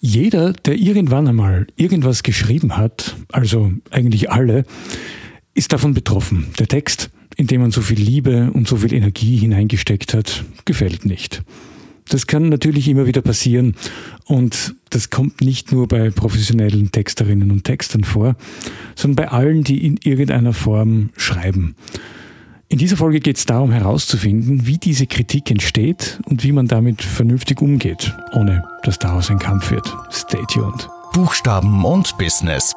Jeder, der irgendwann einmal irgendwas geschrieben hat, also eigentlich alle, ist davon betroffen. Der Text, in dem man so viel Liebe und so viel Energie hineingesteckt hat, gefällt nicht. Das kann natürlich immer wieder passieren und das kommt nicht nur bei professionellen Texterinnen und Textern vor, sondern bei allen, die in irgendeiner Form schreiben. In dieser Folge geht es darum herauszufinden, wie diese Kritik entsteht und wie man damit vernünftig umgeht, ohne dass daraus ein Kampf wird. Stay tuned. Buchstaben und Business.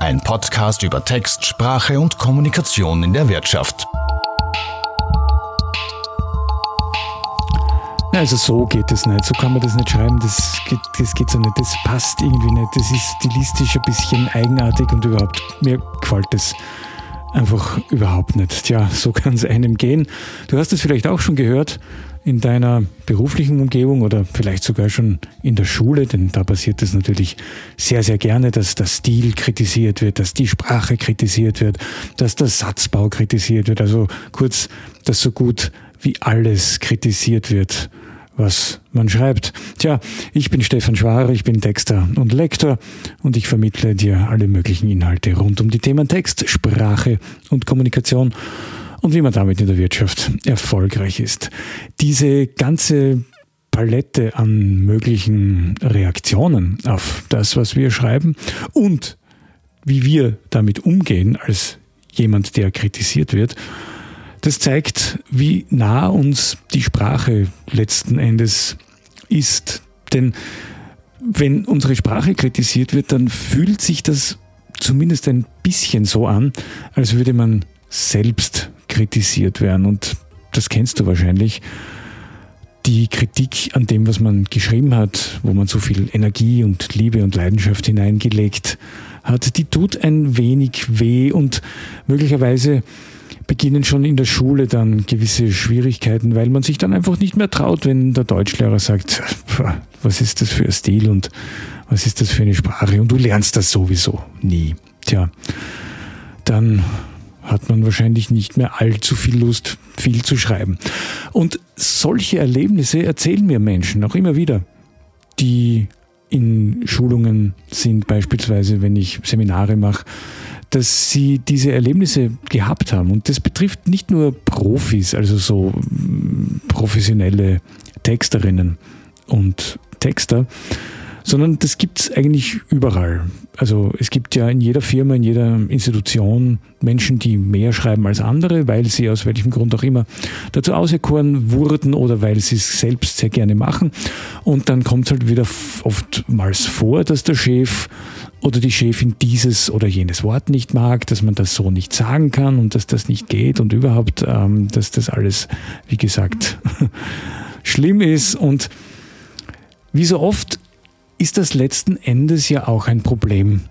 Ein Podcast über Text, Sprache und Kommunikation in der Wirtschaft. Also so geht es nicht, so kann man das nicht schreiben, das geht, das geht so nicht, das passt irgendwie nicht, das ist stilistisch ein bisschen eigenartig und überhaupt, mir gefällt das einfach überhaupt nicht. Tja, so kann es einem gehen. Du hast es vielleicht auch schon gehört in deiner beruflichen Umgebung oder vielleicht sogar schon in der Schule, denn da passiert es natürlich sehr, sehr gerne, dass der Stil kritisiert wird, dass die Sprache kritisiert wird, dass der Satzbau kritisiert wird, also kurz, dass so gut wie alles kritisiert wird was man schreibt. Tja, ich bin Stefan Schwarer, ich bin Texter und Lektor und ich vermittle dir alle möglichen Inhalte rund um die Themen Text, Sprache und Kommunikation und wie man damit in der Wirtschaft erfolgreich ist. Diese ganze Palette an möglichen Reaktionen auf das, was wir schreiben und wie wir damit umgehen als jemand, der kritisiert wird, das zeigt, wie nah uns die Sprache letzten Endes ist. Denn wenn unsere Sprache kritisiert wird, dann fühlt sich das zumindest ein bisschen so an, als würde man selbst kritisiert werden. Und das kennst du wahrscheinlich. Die Kritik an dem, was man geschrieben hat, wo man so viel Energie und Liebe und Leidenschaft hineingelegt hat, die tut ein wenig weh und möglicherweise beginnen schon in der Schule dann gewisse Schwierigkeiten, weil man sich dann einfach nicht mehr traut, wenn der Deutschlehrer sagt, was ist das für ein Stil und was ist das für eine Sprache und du lernst das sowieso nie. Tja, dann hat man wahrscheinlich nicht mehr allzu viel Lust, viel zu schreiben. Und solche Erlebnisse erzählen mir Menschen auch immer wieder, die in Schulungen sind, beispielsweise wenn ich Seminare mache, dass sie diese Erlebnisse gehabt haben. Und das betrifft nicht nur Profis, also so mm, professionelle Texterinnen und Texter, sondern das gibt es eigentlich überall. Also es gibt ja in jeder Firma, in jeder Institution Menschen, die mehr schreiben als andere, weil sie aus welchem Grund auch immer dazu auserkoren wurden oder weil sie es selbst sehr gerne machen. Und dann kommt es halt wieder oftmals vor, dass der Chef oder die Chefin dieses oder jenes Wort nicht mag, dass man das so nicht sagen kann und dass das nicht geht und überhaupt, ähm, dass das alles, wie gesagt, schlimm ist. Und wie so oft ist das letzten Endes ja auch ein Problem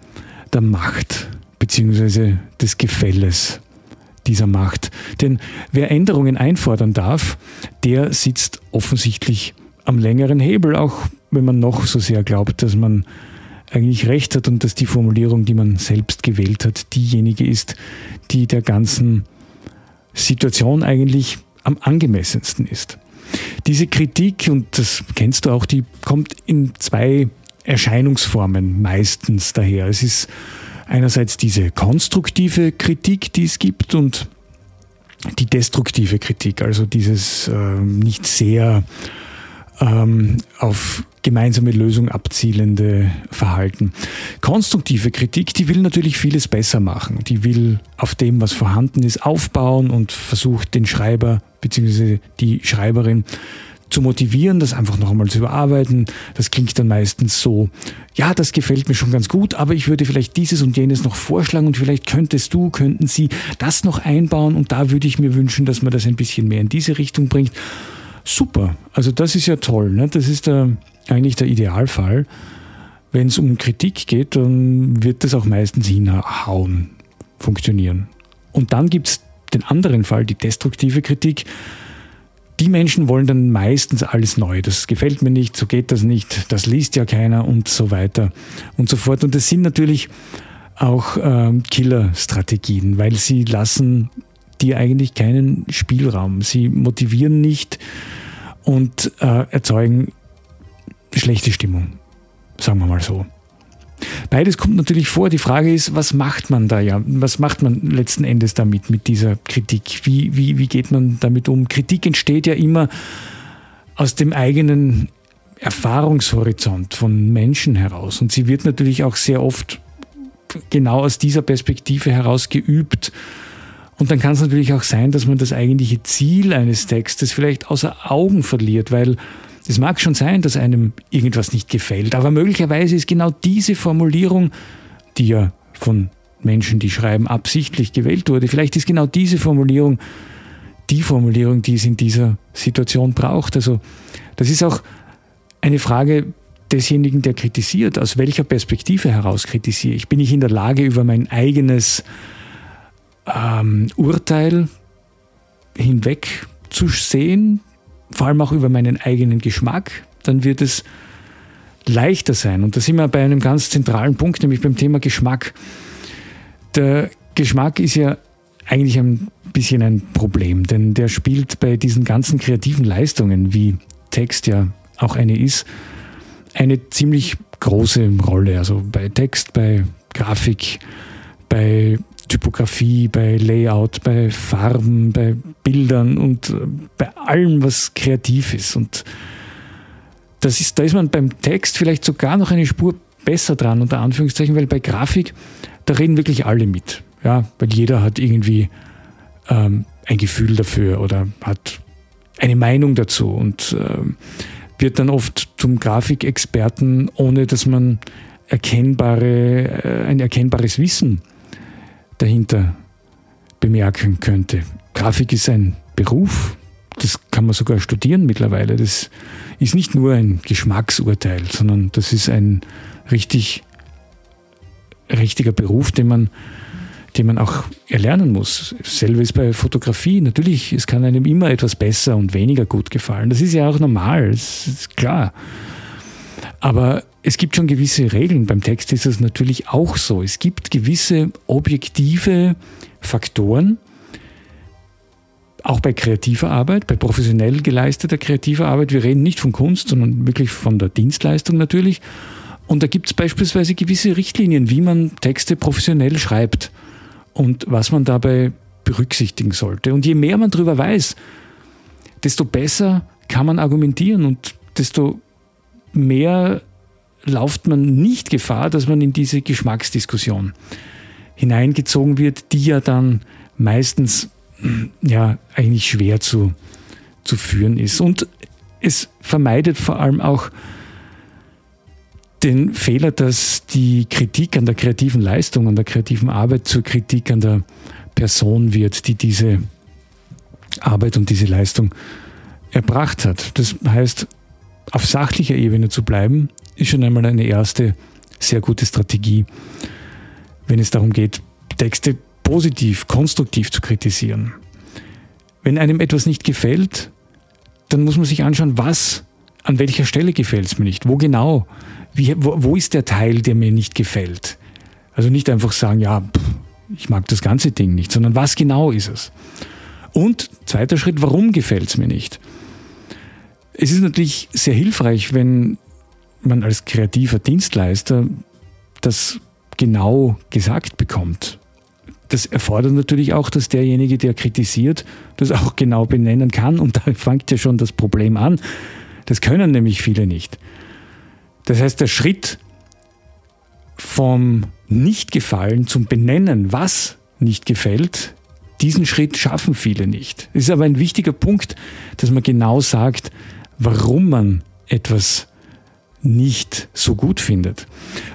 der Macht bzw. des Gefälles dieser Macht. Denn wer Änderungen einfordern darf, der sitzt offensichtlich am längeren Hebel, auch wenn man noch so sehr glaubt, dass man eigentlich recht hat und dass die Formulierung, die man selbst gewählt hat, diejenige ist, die der ganzen Situation eigentlich am angemessensten ist. Diese Kritik, und das kennst du auch, die kommt in zwei Erscheinungsformen meistens daher. Es ist einerseits diese konstruktive Kritik, die es gibt, und die destruktive Kritik, also dieses äh, nicht sehr ähm, auf gemeinsame Lösung abzielende Verhalten. Konstruktive Kritik, die will natürlich vieles besser machen. Die will auf dem, was vorhanden ist, aufbauen und versucht den Schreiber bzw. die Schreiberin zu motivieren, das einfach noch einmal zu überarbeiten. Das klingt dann meistens so, ja, das gefällt mir schon ganz gut, aber ich würde vielleicht dieses und jenes noch vorschlagen und vielleicht könntest du, könnten Sie das noch einbauen und da würde ich mir wünschen, dass man das ein bisschen mehr in diese Richtung bringt. Super, also das ist ja toll. Ne? Das ist der, eigentlich der Idealfall. Wenn es um Kritik geht, dann wird das auch meistens hinhauen, funktionieren. Und dann gibt es den anderen Fall, die destruktive Kritik. Die Menschen wollen dann meistens alles neu. Das gefällt mir nicht, so geht das nicht, das liest ja keiner und so weiter und so fort. Und das sind natürlich auch ähm, Killer-Strategien, weil sie lassen dir eigentlich keinen Spielraum. Sie motivieren nicht und äh, erzeugen schlechte Stimmung. sagen wir mal so. Beides kommt natürlich vor. Die Frage ist, was macht man da ja? Was macht man letzten Endes damit, mit dieser Kritik? Wie, wie, wie geht man damit um? Kritik entsteht ja immer aus dem eigenen Erfahrungshorizont von Menschen heraus. Und sie wird natürlich auch sehr oft genau aus dieser Perspektive heraus geübt. Und dann kann es natürlich auch sein, dass man das eigentliche Ziel eines Textes vielleicht außer Augen verliert, weil es mag schon sein, dass einem irgendwas nicht gefällt, aber möglicherweise ist genau diese Formulierung, die ja von Menschen, die schreiben, absichtlich gewählt wurde, vielleicht ist genau diese Formulierung die Formulierung, die es in dieser Situation braucht. Also das ist auch eine Frage desjenigen, der kritisiert, aus welcher Perspektive heraus kritisiere ich. Bin ich in der Lage, über mein eigenes ähm, Urteil hinweg zu sehen, vor allem auch über meinen eigenen Geschmack, dann wird es leichter sein. Und da sind wir bei einem ganz zentralen Punkt, nämlich beim Thema Geschmack. Der Geschmack ist ja eigentlich ein bisschen ein Problem, denn der spielt bei diesen ganzen kreativen Leistungen, wie Text ja auch eine ist, eine ziemlich große Rolle. Also bei Text, bei Grafik, bei Typografie, bei Layout, bei Farben, bei Bildern und äh, bei allem, was kreativ ist. Und das ist, da ist man beim Text vielleicht sogar noch eine Spur besser dran, unter Anführungszeichen, weil bei Grafik, da reden wirklich alle mit. Ja, weil jeder hat irgendwie ähm, ein Gefühl dafür oder hat eine Meinung dazu und ähm, wird dann oft zum Grafikexperten, ohne dass man erkennbare, äh, ein erkennbares Wissen dahinter bemerken könnte. Grafik ist ein Beruf, das kann man sogar studieren mittlerweile. Das ist nicht nur ein Geschmacksurteil, sondern das ist ein richtig richtiger Beruf, den man, den man auch erlernen muss. Selbe ist bei Fotografie. Natürlich, es kann einem immer etwas besser und weniger gut gefallen. Das ist ja auch normal, das ist klar. Aber es gibt schon gewisse Regeln. Beim Text ist es natürlich auch so. Es gibt gewisse objektive Faktoren, auch bei kreativer Arbeit, bei professionell geleisteter kreativer Arbeit. Wir reden nicht von Kunst, sondern wirklich von der Dienstleistung natürlich. Und da gibt es beispielsweise gewisse Richtlinien, wie man Texte professionell schreibt und was man dabei berücksichtigen sollte. Und je mehr man darüber weiß, desto besser kann man argumentieren und desto mehr lauft man nicht Gefahr, dass man in diese Geschmacksdiskussion hineingezogen wird, die ja dann meistens ja eigentlich schwer zu, zu führen ist. Und es vermeidet vor allem auch den Fehler, dass die Kritik an der kreativen Leistung, an der kreativen Arbeit zur Kritik an der Person wird, die diese Arbeit und diese Leistung erbracht hat. Das heißt, auf sachlicher Ebene zu bleiben, ist schon einmal eine erste sehr gute Strategie, wenn es darum geht, Texte positiv, konstruktiv zu kritisieren. Wenn einem etwas nicht gefällt, dann muss man sich anschauen, was, an welcher Stelle gefällt es mir nicht, wo genau, wie, wo, wo, ist der Teil, der mir nicht gefällt. Also nicht einfach sagen, ja, pff, ich mag das ganze Ding nicht, sondern was genau ist es. Und zweiter Schritt, warum gefällt es mir nicht? Es ist natürlich sehr hilfreich, wenn man als kreativer Dienstleister das genau gesagt bekommt. Das erfordert natürlich auch, dass derjenige, der kritisiert, das auch genau benennen kann. Und da fängt ja schon das Problem an. Das können nämlich viele nicht. Das heißt, der Schritt vom Nicht-Gefallen zum Benennen, was nicht gefällt, diesen Schritt schaffen viele nicht. Es ist aber ein wichtiger Punkt, dass man genau sagt, warum man etwas nicht so gut findet.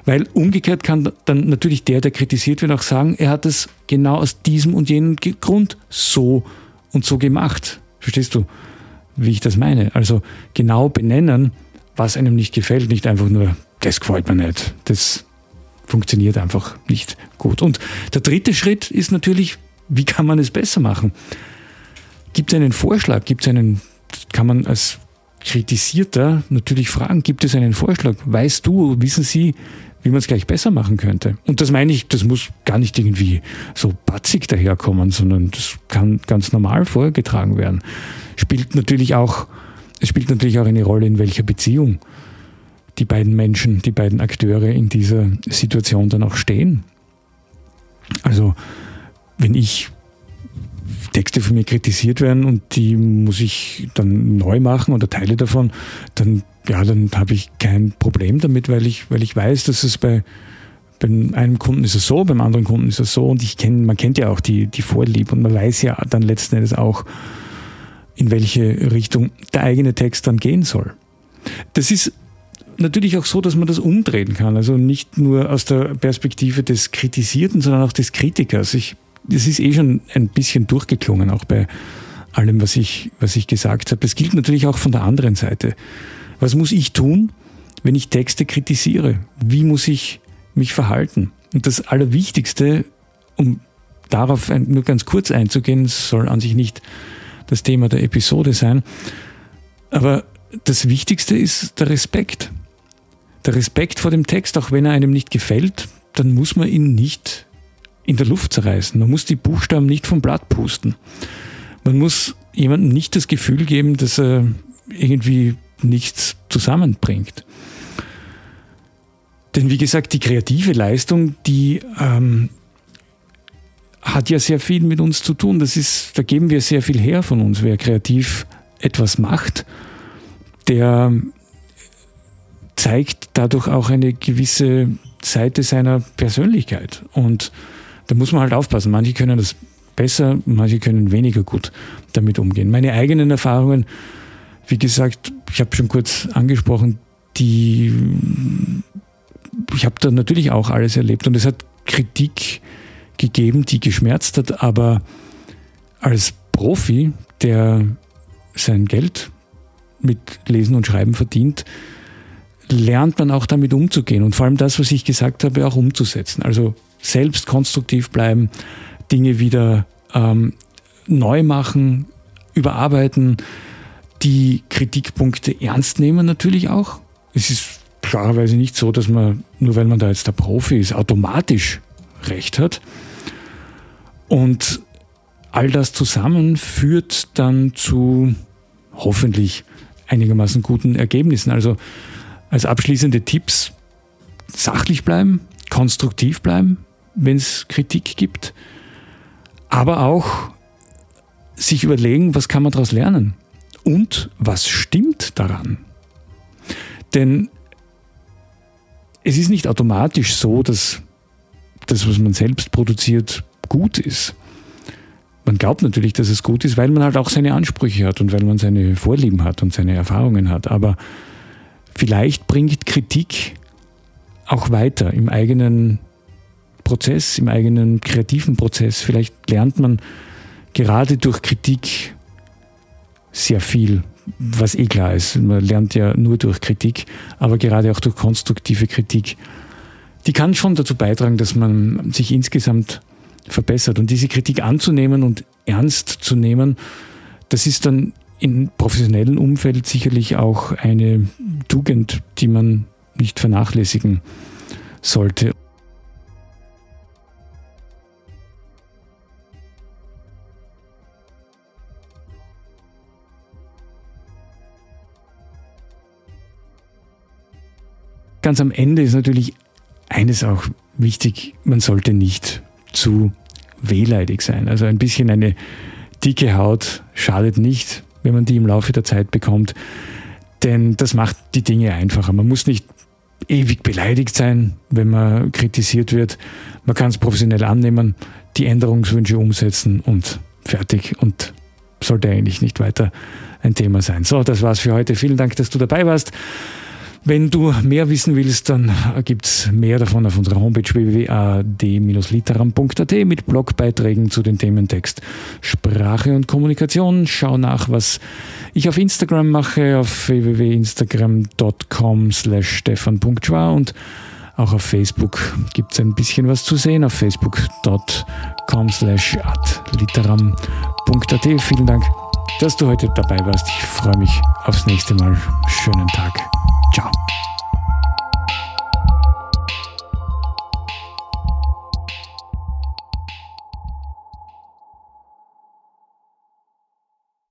Weil umgekehrt kann dann natürlich der, der kritisiert wird, auch sagen, er hat es genau aus diesem und jenem Grund so und so gemacht. Verstehst du, wie ich das meine? Also genau benennen, was einem nicht gefällt, nicht einfach nur, das gefällt mir nicht. Das funktioniert einfach nicht gut. Und der dritte Schritt ist natürlich, wie kann man es besser machen? Gibt es einen Vorschlag? Gibt es einen, kann man als Kritisierter natürlich fragen, gibt es einen Vorschlag? Weißt du, wissen Sie, wie man es gleich besser machen könnte? Und das meine ich, das muss gar nicht irgendwie so batzig daherkommen, sondern das kann ganz normal vorgetragen werden. Spielt natürlich auch, es spielt natürlich auch eine Rolle, in welcher Beziehung die beiden Menschen, die beiden Akteure in dieser Situation dann auch stehen. Also wenn ich Texte von mir kritisiert werden und die muss ich dann neu machen oder Teile davon, dann ja, dann habe ich kein Problem damit, weil ich, weil ich weiß, dass es bei, bei einem Kunden ist es so, beim anderen Kunden ist es so und ich kenne, man kennt ja auch die, die Vorliebe und man weiß ja dann letzten Endes auch, in welche Richtung der eigene Text dann gehen soll. Das ist natürlich auch so, dass man das umdrehen kann. Also nicht nur aus der Perspektive des Kritisierten, sondern auch des Kritikers. Ich, das ist eh schon ein bisschen durchgeklungen, auch bei allem, was ich, was ich gesagt habe. Das gilt natürlich auch von der anderen Seite. Was muss ich tun, wenn ich Texte kritisiere? Wie muss ich mich verhalten? Und das Allerwichtigste, um darauf nur ganz kurz einzugehen, soll an sich nicht das Thema der Episode sein, aber das Wichtigste ist der Respekt der Respekt vor dem Text, auch wenn er einem nicht gefällt, dann muss man ihn nicht in der Luft zerreißen. Man muss die Buchstaben nicht vom Blatt pusten. Man muss jemandem nicht das Gefühl geben, dass er irgendwie nichts zusammenbringt. Denn wie gesagt, die kreative Leistung, die ähm, hat ja sehr viel mit uns zu tun. Das ist, da geben wir sehr viel her von uns. Wer kreativ etwas macht, der zeigt dadurch auch eine gewisse Seite seiner Persönlichkeit. Und da muss man halt aufpassen. Manche können das besser, manche können weniger gut damit umgehen. Meine eigenen Erfahrungen, wie gesagt, ich habe schon kurz angesprochen, die ich habe da natürlich auch alles erlebt und es hat Kritik gegeben, die geschmerzt hat, aber als Profi, der sein Geld mit Lesen und Schreiben verdient, lernt man auch damit umzugehen und vor allem das, was ich gesagt habe, auch umzusetzen. Also selbst konstruktiv bleiben, Dinge wieder ähm, neu machen, überarbeiten, die Kritikpunkte ernst nehmen natürlich auch. Es ist klarerweise nicht so, dass man, nur weil man da jetzt der Profi ist, automatisch recht hat. Und all das zusammen führt dann zu hoffentlich einigermaßen guten Ergebnissen. Also als abschließende Tipps sachlich bleiben, konstruktiv bleiben, wenn es Kritik gibt, aber auch sich überlegen, was kann man daraus lernen und was stimmt daran. Denn es ist nicht automatisch so, dass das, was man selbst produziert, gut ist. Man glaubt natürlich, dass es gut ist, weil man halt auch seine Ansprüche hat und weil man seine Vorlieben hat und seine Erfahrungen hat. Aber Vielleicht bringt Kritik auch weiter im eigenen Prozess, im eigenen kreativen Prozess. Vielleicht lernt man gerade durch Kritik sehr viel, was eh klar ist. Man lernt ja nur durch Kritik, aber gerade auch durch konstruktive Kritik. Die kann schon dazu beitragen, dass man sich insgesamt verbessert. Und diese Kritik anzunehmen und ernst zu nehmen, das ist dann im professionellen Umfeld sicherlich auch eine Tugend, die man nicht vernachlässigen sollte. Ganz am Ende ist natürlich eines auch wichtig, man sollte nicht zu wehleidig sein. Also ein bisschen eine dicke Haut schadet nicht wenn man die im Laufe der Zeit bekommt. Denn das macht die Dinge einfacher. Man muss nicht ewig beleidigt sein, wenn man kritisiert wird. Man kann es professionell annehmen, die Änderungswünsche umsetzen und fertig. Und sollte eigentlich nicht weiter ein Thema sein. So, das war's für heute. Vielen Dank, dass du dabei warst. Wenn du mehr wissen willst, dann gibt es mehr davon auf unserer Homepage www.ad-literam.at mit Blogbeiträgen zu den Themen Text, Sprache und Kommunikation. Schau nach, was ich auf Instagram mache, auf www.instagram.com slash stefan.schwa und auch auf Facebook gibt es ein bisschen was zu sehen, auf facebook.com slash adliteram.at. Vielen Dank, dass du heute dabei warst. Ich freue mich aufs nächste Mal. Schönen Tag.